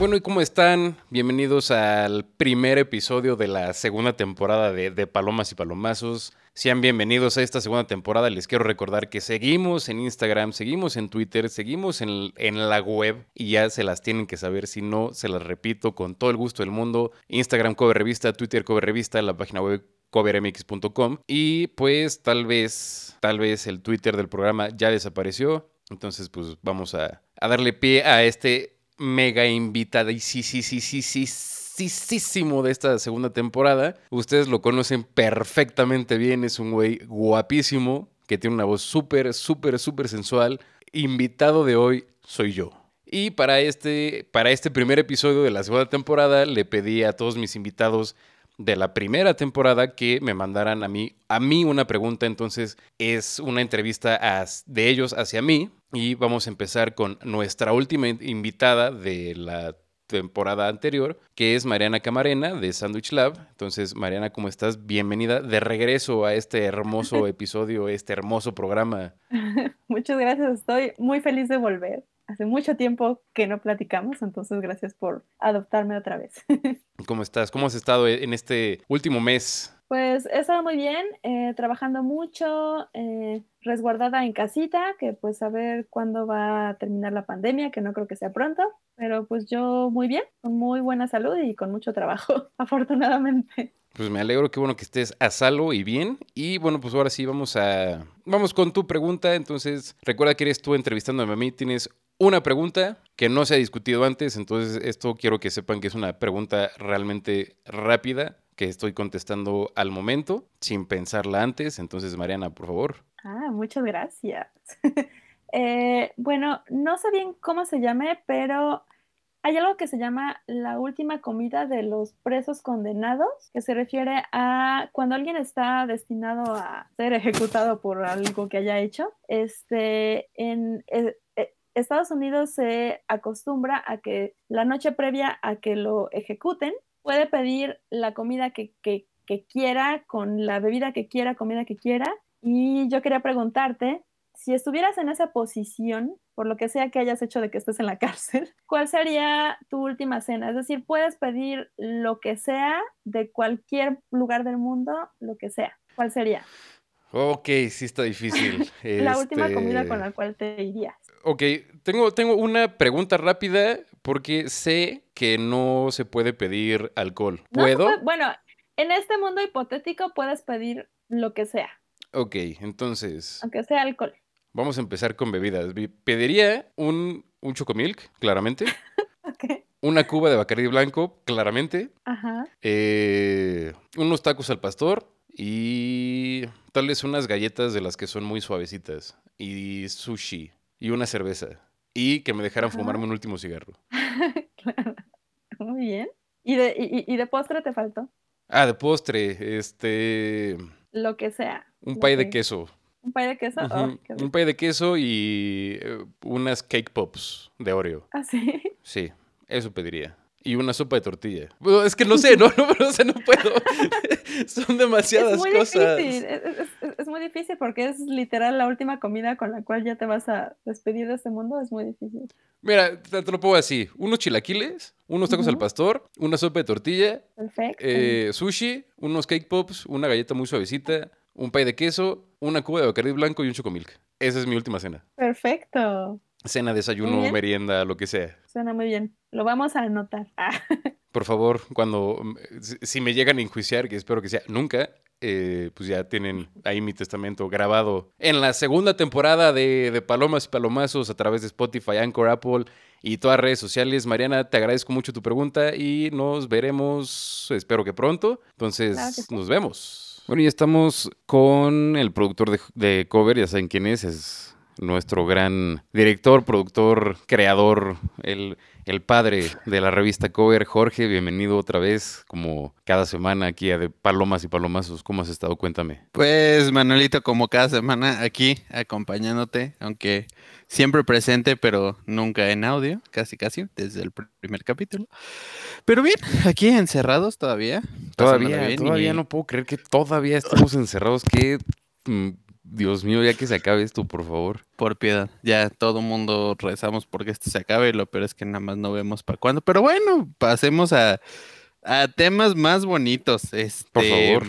Bueno, ¿y cómo están? Bienvenidos al primer episodio de la segunda temporada de, Palomas y Palomazos. Sean bienvenidos a esta segunda temporada. Les quiero recordar que seguimos en Instagram, seguimos en Twitter, seguimos en, en la web y ya se las tienen que saber. Si no, se las repito con todo el gusto del mundo. Instagram Cover Revista, Twitter Cover Revista, la página web covermx.com y pues tal vez, tal vez el Twitter del programa ya desapareció. Entonces, pues vamos a, a darle pie a este mega invitada y sí, sí, sí, sí, sí, sí, de esta segunda temporada. Ustedes lo conocen perfectamente bien, es un güey guapísimo que tiene una voz súper, súper, súper sensual. Invitado de hoy soy yo. Y para este, para este primer episodio de la segunda temporada le pedí a todos mis invitados de la primera temporada que me mandaran a mí, a mí una pregunta. Entonces es una entrevista de ellos hacia mí. Y vamos a empezar con nuestra última invitada de la temporada anterior, que es Mariana Camarena de Sandwich Lab. Entonces, Mariana, ¿cómo estás? Bienvenida de regreso a este hermoso episodio, este hermoso programa. Muchas gracias, estoy muy feliz de volver hace mucho tiempo que no platicamos, entonces gracias por adoptarme otra vez. ¿Cómo estás? ¿Cómo has estado en este último mes? Pues he estado muy bien, eh, trabajando mucho, eh, resguardada en casita, que pues a ver cuándo va a terminar la pandemia, que no creo que sea pronto, pero pues yo muy bien, con muy buena salud y con mucho trabajo, afortunadamente. Pues me alegro, qué bueno que estés a salvo y bien. Y bueno, pues ahora sí vamos a... Vamos con tu pregunta. Entonces, recuerda que eres tú entrevistándome a mí. Tienes una pregunta que no se ha discutido antes. Entonces, esto quiero que sepan que es una pregunta realmente rápida que estoy contestando al momento, sin pensarla antes. Entonces, Mariana, por favor. Ah, muchas gracias. Eh, bueno, no sé bien cómo se llame, pero hay algo que se llama la última comida de los presos condenados, que se refiere a cuando alguien está destinado a ser ejecutado por algo que haya hecho. Este, en eh, eh, Estados Unidos se acostumbra a que la noche previa a que lo ejecuten, puede pedir la comida que, que quiera, con la bebida que quiera, comida que quiera. Y yo quería preguntarte, si estuvieras en esa posición, por lo que sea que hayas hecho de que estés en la cárcel, ¿cuál sería tu última cena? Es decir, puedes pedir lo que sea de cualquier lugar del mundo, lo que sea. ¿Cuál sería? Ok, sí está difícil. la última comida con este la cual te irías. Ok, tengo, tengo una pregunta rápida porque sé que no se puede pedir alcohol. ¿Puedo? bueno, en este mundo hipotético puedes pedir lo que sea. Ok, entonces. Aunque sea alcohol. Vamos a empezar con bebidas. Pediría un, un chocomilk, claramente. Una cuba de Bacardi blanco, claramente. Ajá. Eh, unos tacos al pastor y tal vez unas galletas de las que son muy suavecitas. Y sushi. Y una cerveza. Y que me dejaran fumarme un último cigarro. claro. Muy bien. ¿Y de, y, de postre te faltó? Ah, de postre. Este. Lo que sea. Un pay de queso. ¿Un pay de queso? Oh, un pay de queso y eh, unas cake pops de Oreo. ¿Ah, sí? Sí, eso pediría. Y una sopa de tortilla. es que no sé, no, no, no sé, no puedo. Son demasiadas es muy cosas. Difícil. Es, muy difícil porque es literal la última comida con la cual ya te vas a despedir de este mundo. Es muy difícil. Mira, te, lo pongo así: unos chilaquiles, unos tacos al pastor, una sopa de tortilla, Perfecto. Eh, sushi, unos cake pops, una galleta muy suavecita, un pay de queso, una cuba de Bacardi blanco y un chocomilk. Esa es mi última cena. Perfecto. Cena, desayuno, merienda, lo que sea. Suena muy bien. Lo vamos a anotar. Ah. Por favor, cuando si me llegan a enjuiciar, que espero que sea nunca, eh, pues ya tienen ahí mi testamento grabado en la segunda temporada de, de, Palomas y Palomazos a través de Spotify, Anchor, Apple y todas las redes sociales. Mariana, te agradezco mucho tu pregunta y nos veremos, espero que pronto. Entonces, nos vemos. Bueno, ya estamos con el productor de, cover, ya saben quién es, es nuestro gran director, productor, creador, el, el, padre de la revista Cover, Jorge, bienvenido otra vez, como cada semana aquí a de Palomas y Palomazos. ¿Cómo has estado? Cuéntame. Pues, Manuelito, como cada semana aquí acompañándote, aunque siempre presente, pero nunca en audio, casi casi, desde el primer capítulo. Pero bien, aquí encerrados todavía. Todavía, todavía no puedo creer que todavía estamos encerrados. Qué mm, Dios mío, ya que se acabe esto, por favor. Por piedad. Ya todo mundo rezamos porque esto se acabe. Lo peor es que nada más no vemos para cuándo. Pero bueno, pasemos a, a temas más bonitos. Este, Por favor.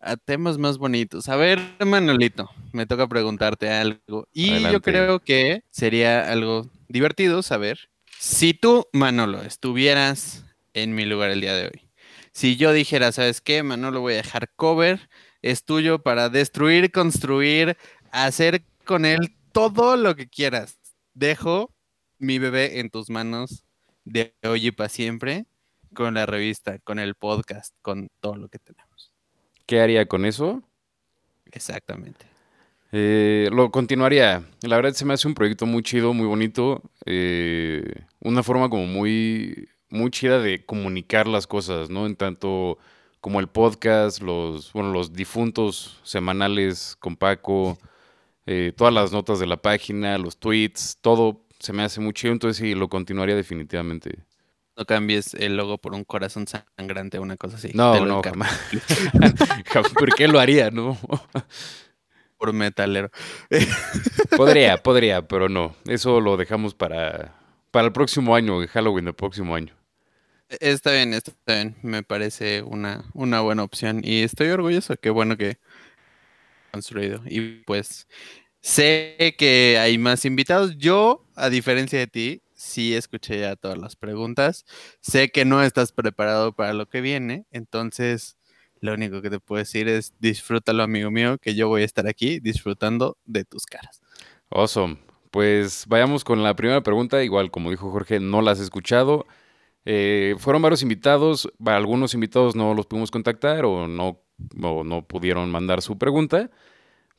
A temas más bonitos. A ver, Manolito, me toca preguntarte algo. Y yo creo que sería algo divertido saber si tú, Manolo, estuvieras en mi lugar el día de hoy. Si yo dijera, ¿sabes qué? Manolo, voy a dejar cover, es tuyo para destruir, construir, hacer con él todo lo que quieras. Dejo mi bebé en tus manos de hoy y para siempre, con la revista, con el podcast, con todo lo que tenemos. ¿Qué haría con eso? Exactamente. Eh, lo continuaría. La verdad se me hace un proyecto muy chido, muy bonito. eh, una forma como muy, muy chida de comunicar las cosas, ¿no? En tanto como el podcast, los, bueno, los difuntos semanales con Paco, eh, todas las notas de la página, los tweets, todo se me hace muy chido. Entonces sí, lo continuaría definitivamente. No cambies el logo por un corazón sangrante o una cosa así. No, no. Jamás. ¿Por qué lo haría, no? Por metalero. Podría, podría, pero no. Eso lo dejamos para, para el próximo año, Halloween del próximo año. Está bien, está bien. Me parece una, una buena opción. Y estoy orgulloso. Qué bueno que construido. Y pues sé que hay más invitados. Yo, a diferencia de ti, sí escuché ya todas las preguntas. Sé que no estás preparado para lo que viene. Entonces, lo único que te puedo decir es disfrútalo, amigo mío, que yo voy a estar aquí disfrutando de tus caras. Awesome. Pues vayamos con la primera pregunta. Igual, como dijo Jorge, no las he escuchado. Eh, fueron varios invitados. Algunos invitados no los pudimos contactar o no, o no pudieron mandar su pregunta.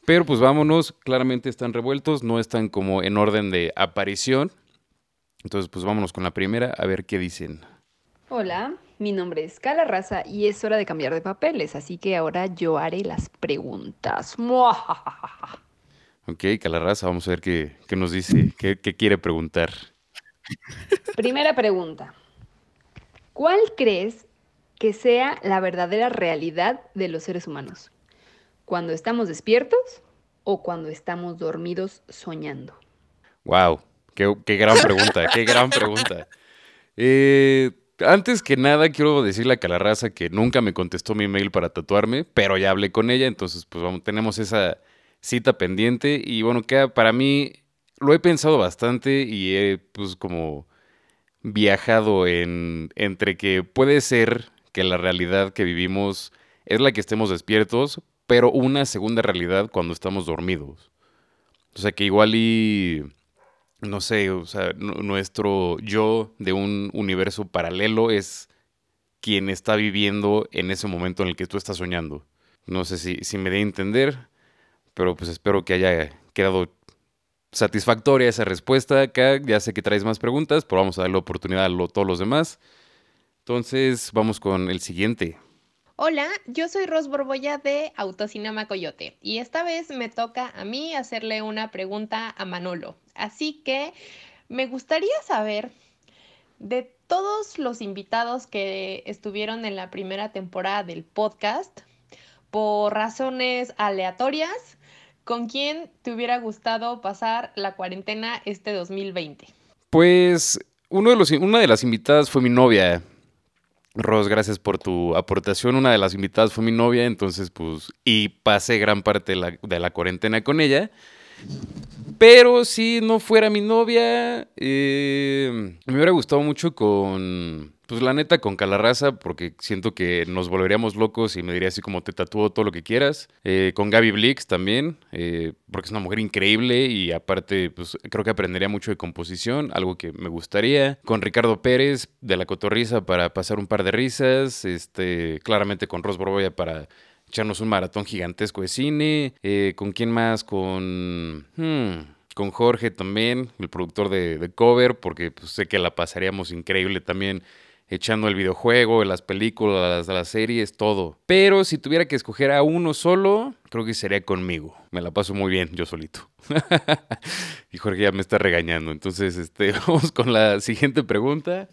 Pero pues vámonos. Claramente están revueltos. No están como en orden de aparición. Entonces, pues vámonos con la primera a ver qué dicen. Hola, mi nombre es Cala Raza y es hora de cambiar de papeles, así que ahora yo haré las preguntas. Muajajaja. Ok, Calarraza, vamos a ver qué, qué nos dice, qué, qué quiere preguntar. Primera pregunta. ¿Cuál crees que sea la verdadera realidad de los seres humanos? ¿Cuando estamos despiertos o cuando estamos dormidos soñando? Wow, qué, gran pregunta, qué gran pregunta. Eh, antes que nada, quiero decirle a Calarraza que nunca me contestó mi mail para tatuarme, pero ya hablé con ella, entonces pues vamos, tenemos esa cita pendiente y bueno, que para mí lo he pensado bastante y he pues como viajado en entre que puede ser que la realidad que vivimos es la que estemos despiertos, pero una segunda realidad cuando estamos dormidos. O sea que igual y no sé, o sea, nu- nuestro yo de un universo paralelo es quien está viviendo en ese momento en el que tú estás soñando. No sé si, si me dé a entender, pero pues espero que haya quedado satisfactoria esa respuesta. Acá ya sé que traes más preguntas, pero vamos a darle oportunidad a todos los demás. Entonces, vamos con el siguiente. Hola, yo soy Ros Borbolla de Autocinema Coyote y esta vez me toca a mí hacerle una pregunta a Manolo. Así que me gustaría saber de todos los invitados que estuvieron en la primera temporada del podcast, por razones aleatorias, ¿con quién te hubiera gustado pasar la cuarentena este 2020? Pues uno de una de las invitadas fue mi novia. Ros, gracias por tu aportación. Una de las invitadas fue mi novia, entonces pues, y pasé gran parte de la cuarentena con ella. Pero si no fuera mi novia, eh, me hubiera gustado mucho con, pues la neta, con Calarraza, porque siento que nos volveríamos locos y me diría así como te tatúo todo lo que quieras. Eh, con Gaby Blix también, eh, porque es una mujer increíble y aparte, pues creo que aprendería mucho de composición, algo que me gustaría. Con Ricardo Pérez de La Cotorriza para pasar un par de risas, este, claramente con Ros Borboya para echarnos un maratón gigantesco de cine. Eh, ¿Con quién más? Con. hmm, con Jorge también, el productor de, Cover, porque pues, sé que la pasaríamos increíble también echando el videojuego, las películas, las series, todo. Pero si tuviera que escoger a uno solo, creo que sería conmigo. Me la paso muy bien yo solito. y Jorge ya me está regañando. Entonces, este, vamos con la siguiente pregunta.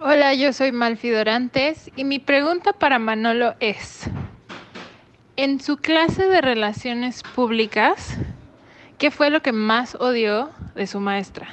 Hola, yo soy Malfi Dorantes y mi pregunta para Manolo es, En su clase de relaciones públicas, ¿qué fue lo que más odió de su maestra?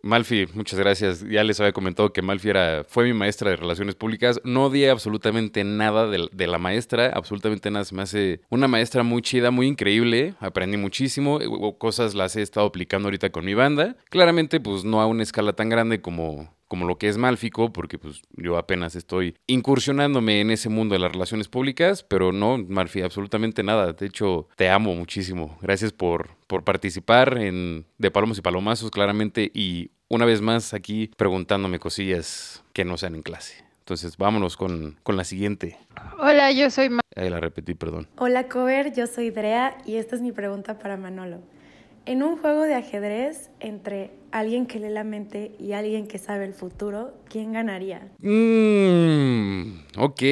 Malfi, muchas gracias. Ya les había comentado que Malfi era, fue mi maestra de Relaciones Públicas. No odié absolutamente nada de, de, la maestra, absolutamente nada. Se me hace una maestra muy chida, muy increíble. Aprendí muchísimo. Cosas las he estado aplicando ahorita con mi banda. Claramente, pues no a una escala tan grande como, como lo que es Malfico, porque pues yo apenas estoy incursionándome en ese mundo de las relaciones públicas, pero no, Malfi, absolutamente nada. De hecho, te amo muchísimo. Gracias por, por participar en De Palomos y Palomazos, claramente, y una vez más aquí preguntándome cosillas que no sean en clase. Entonces, vámonos con, con la siguiente. Hola, yo soy... Ma Ahí la repetí, perdón. Hola, Cover, yo soy Drea y esta es mi pregunta para Manolo. En un juego de ajedrez entre alguien que lee la mente y alguien que sabe el futuro, ¿quién ganaría? Mmm, ok.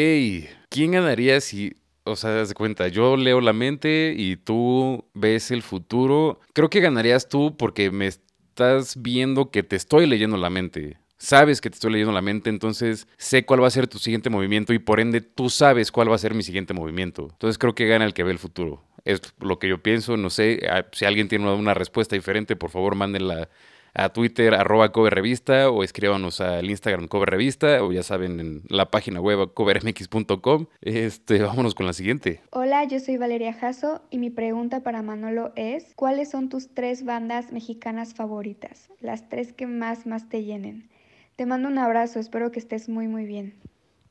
¿Quién ganaría si, o sea, das cuenta, yo leo la mente y tú ves el futuro? Creo que ganarías tú porque me estás viendo que te estoy leyendo la mente. Sabes que te estoy leyendo la mente, entonces sé cuál va a ser tu siguiente movimiento y por ende tú sabes cuál va a ser mi siguiente movimiento. Entonces creo que gana el que ve el futuro. Es lo que yo pienso, no sé, si alguien tiene una respuesta diferente, por favor mándenla a Twitter, arroba Cover Revista, o escríbanos al Instagram Cover Revista, o ya saben, en la página web covermx.com. Este, vámonos con la siguiente. Hola, yo soy Valeria Jasso y mi pregunta para Manolo es, ¿cuáles son tus tres bandas mexicanas favoritas? Las tres que más, más te llenen. Te mando un abrazo, espero que estés muy, muy bien.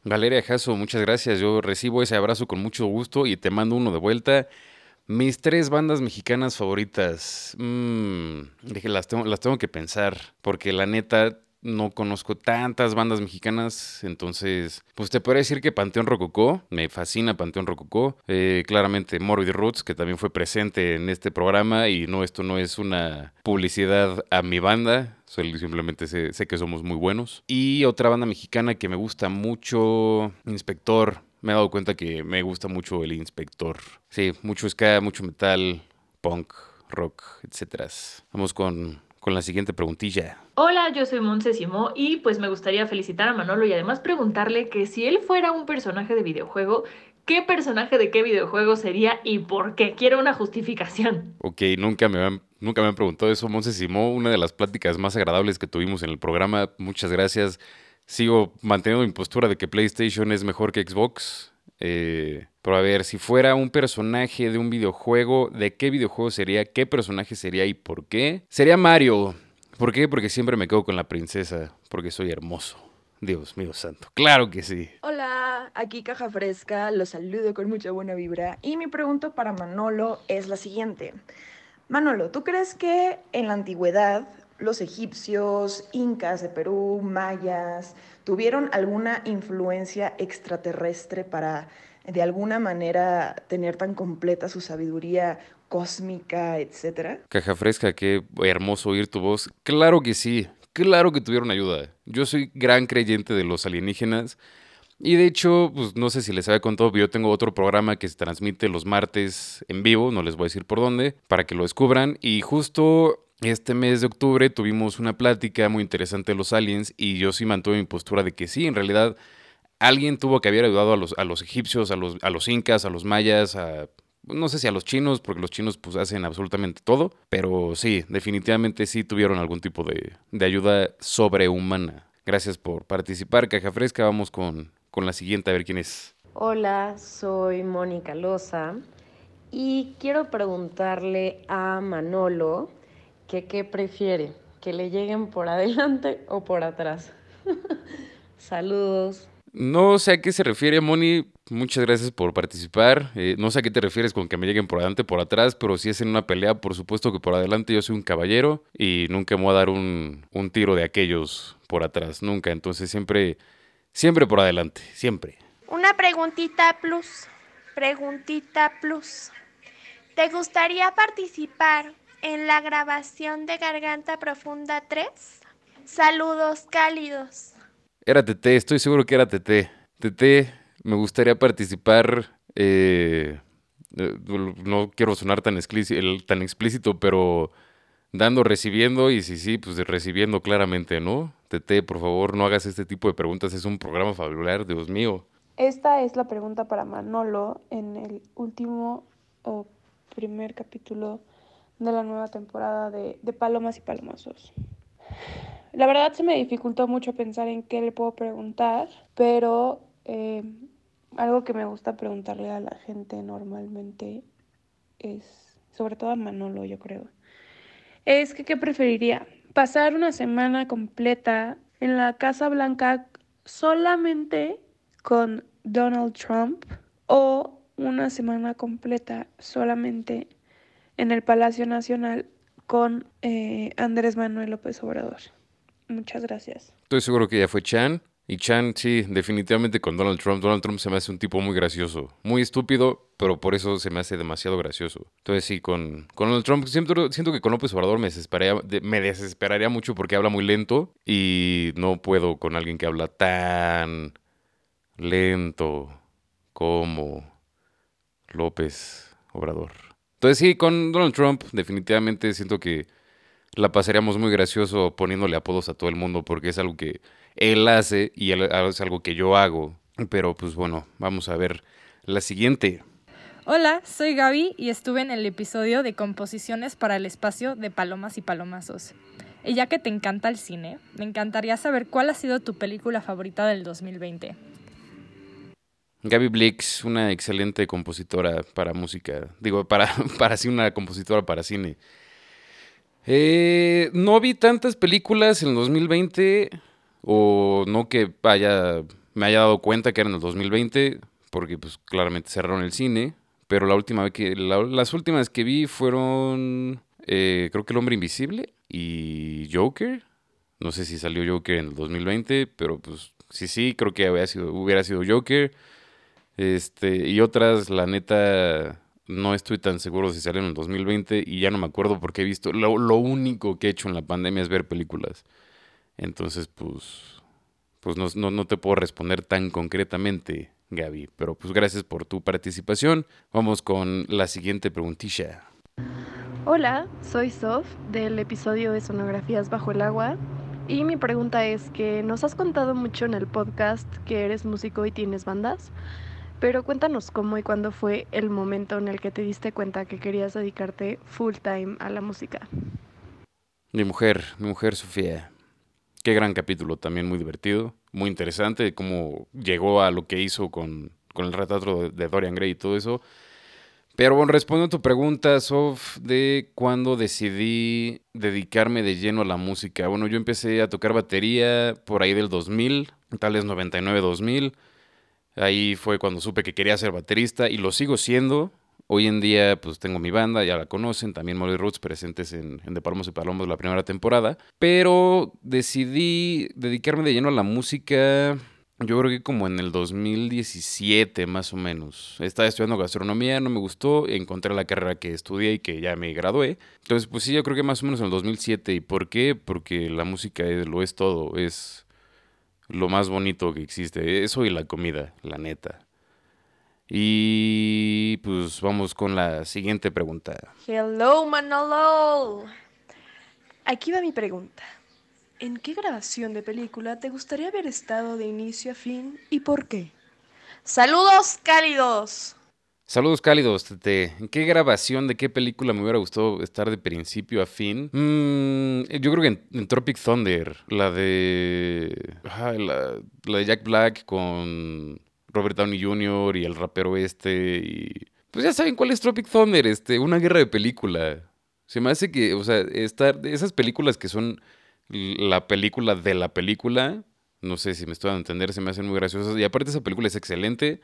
Valeria Jasso, muchas gracias. Yo recibo ese abrazo con mucho gusto y te mando uno de vuelta. Mis tres bandas mexicanas favoritas. Mmm, dije, las tengo, las tengo que pensar. Porque la neta, no conozco tantas bandas mexicanas, entonces, pues te podría decir que Panteón Rococó, me fascina Panteón Rococó, eh, claramente Morbid Roots, que también fue presente en este programa, y no, esto no es una publicidad a mi banda, simplemente sé, sé que somos muy buenos. Y otra banda mexicana que me gusta mucho, Inspector, me he dado cuenta que me gusta mucho el Inspector. Sí, mucho ska, mucho metal, punk, rock, etcétera. Vamos con con la siguiente preguntilla. Hola, yo soy Monse Simó y pues me gustaría felicitar a Manolo y además preguntarle que si él fuera un personaje de videojuego, ¿qué personaje de qué videojuego sería y por qué? Quiero una justificación. Ok, nunca me han, nunca me han preguntado eso, Monse Simó, una de las pláticas más agradables que tuvimos en el programa. Muchas gracias. Sigo manteniendo mi postura de que PlayStation es mejor que Xbox. Eh, pero a ver, si fuera un personaje de un videojuego, ¿de qué videojuego sería? ¿Qué personaje sería y por qué? Sería Mario. ¿Por qué? Porque siempre me quedo con la princesa, porque soy hermoso. Dios mío santo. Claro que sí. Hola, aquí Caja Fresca, los saludo con mucha buena vibra y mi pregunta para Manolo es la siguiente. Manolo, ¿tú crees que en la antigüedad los egipcios, incas de Perú, mayas, tuvieron alguna influencia extraterrestre para de alguna manera tener tan completa su sabiduría cósmica, etcétera? Caja fresca, qué hermoso oír tu voz. Claro que sí, claro que tuvieron ayuda. Yo soy gran creyente de los alienígenas. Y de hecho, pues no sé si les había contado, pero yo tengo otro programa que se transmite los martes en vivo, no les voy a decir por dónde, para que lo descubran. Y justo este mes de octubre tuvimos una plática muy interesante de los aliens y yo sí mantuve mi postura de que sí, en realidad alguien tuvo que haber ayudado a los, a los egipcios, a los, a los incas, a los mayas, a, no sé si a los chinos, porque los chinos pues hacen absolutamente todo, pero sí, definitivamente sí tuvieron algún tipo de, de ayuda sobrehumana. Gracias por participar, Caja Fresca. Vamos con, con la siguiente, a ver quién es. Hola, soy Mónica Loza y quiero preguntarle a Manolo que qué prefiere, que le lleguen por adelante o por atrás. Saludos. No sé a qué se refiere, Moni. Muchas gracias por participar. Eh, no sé a qué te refieres con que me lleguen por adelante o por atrás, pero si es en una pelea, por supuesto que por adelante yo soy un caballero y nunca me voy a dar un, un tiro de aquellos por atrás, nunca. Entonces siempre, siempre por adelante, siempre. Una preguntita plus, preguntita plus. ¿Te gustaría participar en la grabación de Garganta Profunda 3. Saludos cálidos. Era TT, estoy seguro que era TT. TT, me gustaría participar. Eh, eh, no quiero sonar tan explícito, tan explícito, pero dando, recibiendo, y sí, sí, pues recibiendo claramente, ¿no? TT, por favor, no hagas este tipo de preguntas, es un programa familiar, Dios mío. Esta es la pregunta para Manolo en el último o primer capítulo de la nueva temporada de, de Palomas y Palomazos. La verdad se me dificultó mucho pensar en qué le puedo preguntar, pero eh, algo que me gusta preguntarle a la gente normalmente es, sobre todo a Manolo, yo creo, es que qué preferiría, pasar una semana completa en la Casa Blanca solamente con Donald Trump o una semana completa solamente en el Palacio Nacional con eh, Andrés Manuel López Obrador. Muchas gracias. Estoy seguro que ya fue Chan. Y Chan, sí, definitivamente con Donald Trump. Donald Trump se me hace un tipo muy gracioso. Muy estúpido, pero por eso se me hace demasiado gracioso. Entonces sí, con, con Donald Trump siento, siento que con López Obrador me desesperaría, me desesperaría mucho porque habla muy lento. Y no puedo con alguien que habla tan lento como López Obrador. Entonces sí, con Donald Trump definitivamente siento que la pasaríamos muy gracioso poniéndole apodos a todo el mundo porque es algo que él hace y es algo que yo hago. Pero pues bueno, vamos a ver la siguiente. Hola, soy Gaby y estuve en el episodio de composiciones para el espacio de Palomas y Palomazos. Y ya que te encanta el cine, me encantaría saber cuál ha sido tu película favorita del 2020. Gaby Blix, una excelente compositora para música. Digo, para, para sí, una compositora para cine. Eh, no vi tantas películas en el 2020, o no que haya, me haya dado cuenta que eran en el 2020, porque pues claramente cerraron el cine. Pero la última vez que, las últimas que vi fueron, eh, creo que El Hombre Invisible y Joker. No sé si salió Joker en el 2020, pero pues sí, sí, creo que hubiera sido Joker. Este, y otras, la neta, no estoy tan seguro si salieron en el 2020 y ya no me acuerdo porque he visto, lo, lo, único que he hecho en la pandemia es ver películas. Entonces, pues, pues no, no, no te puedo responder tan concretamente, Gaby, pero pues gracias por tu participación. Vamos con la siguiente preguntilla. Hola, soy Sof del episodio de Sonografías bajo el agua y mi pregunta es que nos has contado mucho en el podcast que eres músico y tienes bandas. Pero cuéntanos cómo y cuándo fue el momento en el que te diste cuenta que querías dedicarte full time a la música. Mi mujer, mi mujer Sofía. Qué gran capítulo, también muy divertido, muy interesante, cómo llegó a lo que hizo con, con el retrato de Dorian Gray y todo eso. Pero bueno, respondo a tu pregunta, Sof, de cuándo decidí dedicarme de lleno a la música. Bueno, yo empecé a tocar batería por ahí del 2000, tal vez 99-2000. Ahí fue cuando supe que quería ser baterista y lo sigo siendo. Hoy en día, pues tengo mi banda, ya la conocen, también Molly Roots presentes en, en De Palomos y Palomos la primera temporada. Pero decidí dedicarme de lleno a la música, yo creo que como en el 2017 más o menos. Estaba estudiando gastronomía, no me gustó, encontré la carrera que estudié y que ya me gradué. Entonces, pues sí, yo creo que más o menos en el 2007. ¿Y por qué? Porque la música es, lo es todo, es lo más bonito que existe. Eso y la comida, la neta. Y pues vamos con la siguiente pregunta. Hello, Manolo. Aquí va mi pregunta. ¿En qué grabación de película te gustaría haber estado de inicio a fin y por qué? Saludos cálidos. Saludos cálidos, Tete. ¿En qué grabación de qué película me hubiera gustado estar de principio a fin? Mm, yo creo que en, Tropic Thunder, la de. la, de Jack Black con Robert Downey Jr. y el rapero este. Pues ya saben cuál es Tropic Thunder, este, una guerra de película. Se me hace que, o sea, estar, esas películas que son la película de la película, no sé si me estoy a entender, se me hacen muy graciosas. Y aparte esa película es excelente.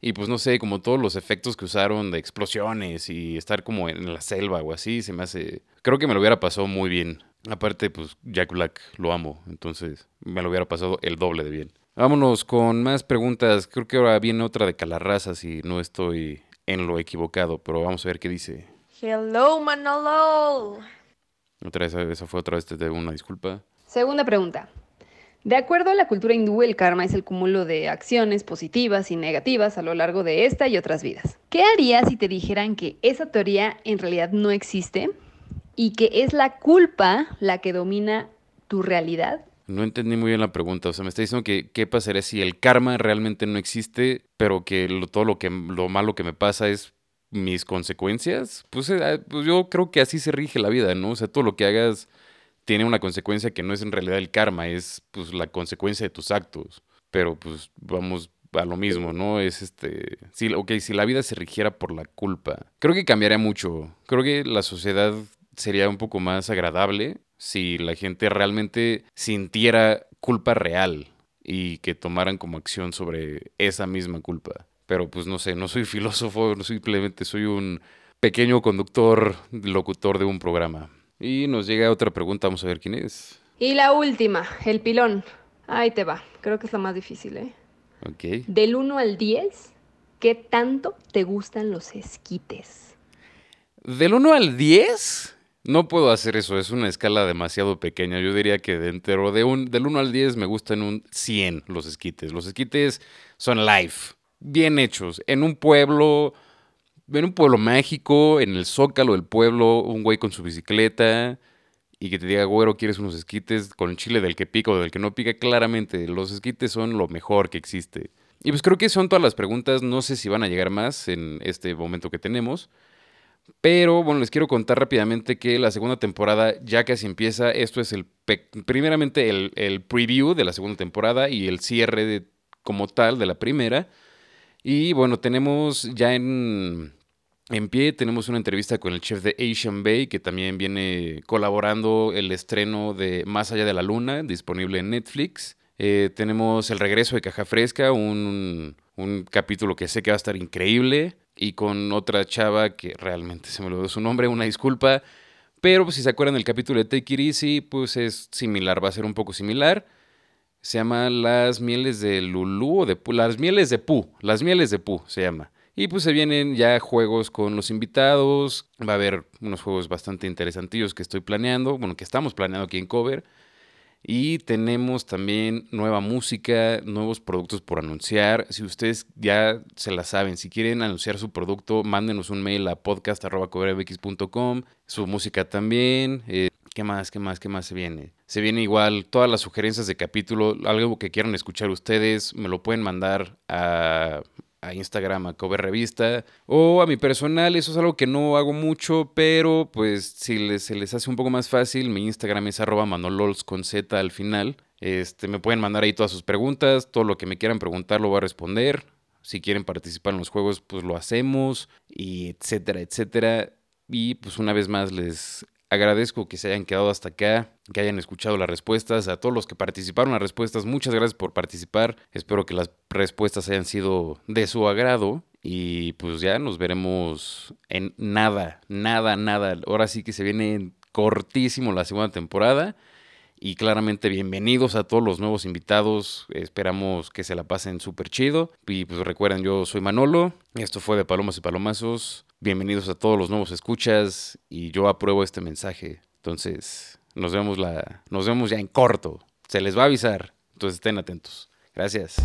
Y pues no sé, como todos los efectos que usaron de explosiones y estar como en la selva o así, se me hace... Creo que me lo hubiera pasado muy bien. Aparte, pues Jack Black lo amo, entonces me lo hubiera pasado el doble de bien. Vámonos con más preguntas. Creo que ahora viene otra de Calarraza si no estoy en lo equivocado, pero vamos a ver qué dice. Hello, Manolo. Otra vez, esa fue otra vez, te debo una disculpa. Segunda pregunta. De acuerdo a la cultura hindú, el karma es el cúmulo de acciones positivas y negativas a lo largo de esta y otras vidas. ¿Qué harías si te dijeran que esa teoría en realidad no existe y que es la culpa la que domina tu realidad? No entendí muy bien la pregunta. O sea, me está diciendo que qué pasaría si el karma realmente no existe, pero que lo- todo lo que lo malo que me pasa es mis consecuencias. Pues, eh, pues yo creo que así se rige la vida, ¿no? O sea, todo lo que hagas tiene una consecuencia que no es en realidad el karma, es pues la consecuencia de tus actos. Pero pues vamos a lo mismo, ¿no? Es este, sí, ok, si la vida se rigiera por la culpa, creo que cambiaría mucho. Creo que la sociedad sería un poco más agradable si la gente realmente sintiera culpa real y que tomaran como acción sobre esa misma culpa. Pero pues no sé, no soy filósofo, no simplemente soy un pequeño conductor, locutor de un programa. Y nos llega otra pregunta, vamos a ver quién es. Y la última, el pilón. Ahí te va. Creo que es la más difícil, ¿eh? Ok. Del 1 al 10, ¿qué tanto te gustan los esquites? Del 1 al 10, no puedo hacer eso, es una escala demasiado pequeña. Yo diría que dentro de un, del 1 al 10 me gustan un 100 los esquites. Los esquites son live, bien hechos, en un pueblo, en un pueblo mágico, en el zócalo del pueblo, un güey con su bicicleta y que te diga, güero, ¿quieres unos esquites con chile del que pica o del que no pica? Claramente, los esquites son lo mejor que existe. Y pues creo que son todas las preguntas, no sé si van a llegar más en este momento que tenemos. Pero bueno, les quiero contar rápidamente que la segunda temporada ya casi empieza. Esto es el primeramente el, el preview de la segunda temporada y el cierre como tal de la primera. Y bueno, tenemos ya en, en pie, tenemos una entrevista con el chef de Asian Bay, que también viene colaborando el estreno de Más allá de la luna, disponible en Netflix. Eh, tenemos el regreso de Caja Fresca, un, un capítulo que sé que va a estar increíble, y con otra chava que realmente se me olvidó su nombre, una disculpa. Pero pues, si se acuerdan del capítulo de Take It Easy, pues es similar, va a ser un poco similar. Se llama Las Mieles de Lulú o de Pu- Las Mieles de Pu, Las Mieles de Pu se llama. Y pues se vienen ya juegos con los invitados, va a haber unos juegos bastante interesantillos que estoy planeando, bueno, que estamos planeando aquí en Cover. Y tenemos también nueva música, nuevos productos por anunciar. Si ustedes ya se la saben, si quieren anunciar su producto, mándenos un mail a podcast.covermx.com. Su música también. eh, ¿Qué más? ¿Qué más? ¿Qué más se viene? Se viene igual todas las sugerencias de capítulo, algo que quieran escuchar ustedes, me lo pueden mandar a, a Instagram, a Cover Revista, o a mi personal, eso es algo que no hago mucho, pero pues si les, se les hace un poco más fácil, mi Instagram es arroba con Z al final. Este, me pueden mandar ahí todas sus preguntas, todo lo que me quieran preguntar lo voy a responder. Si quieren participar en los juegos, pues lo hacemos, y etcétera, etcétera. Y pues una vez más les agradezco que se hayan quedado hasta acá, que hayan escuchado las respuestas. A todos los que participaron las respuestas, muchas gracias por participar. Espero que las respuestas hayan sido de su agrado. Y pues ya nos veremos en nada, nada, nada. Ahora sí que se viene cortísimo la segunda temporada. Y claramente bienvenidos a todos los nuevos invitados. Esperamos que se la pasen súper chido. Y pues recuerden, yo soy Manolo. Esto fue de Palomas y Palomazos. Bienvenidos a todos los nuevos escuchas. Y yo apruebo este mensaje. Entonces, nos vemos, la, nos vemos ya en corto. Se les va a avisar. Entonces estén atentos. Gracias.